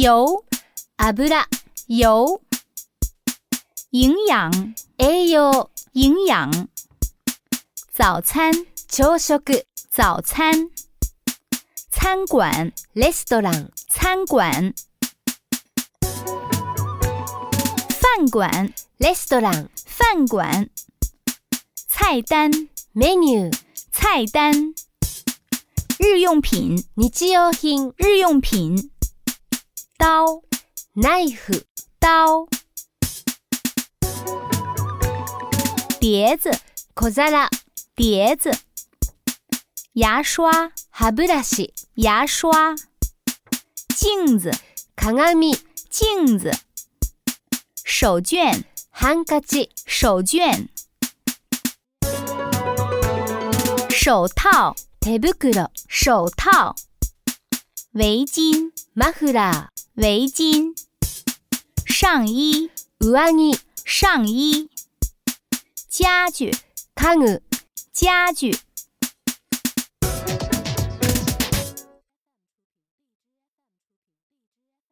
油，abura 油，营养，aio 营养，早餐，choshoku 早餐，餐馆，restaurant 餐馆，饭馆，restaurant 饭馆，菜单，menu 菜单，日用品，nichohin 日用品。刀，knife，刀。碟子，コザラ，碟子。牙刷，歯ブラシ，牙刷。镜子，鏡 i 镜子。手绢，ハンカチ，手绢。手套，手。套。围巾，mahura；围巾，上衣，uani；上衣，家具，tangu；家具。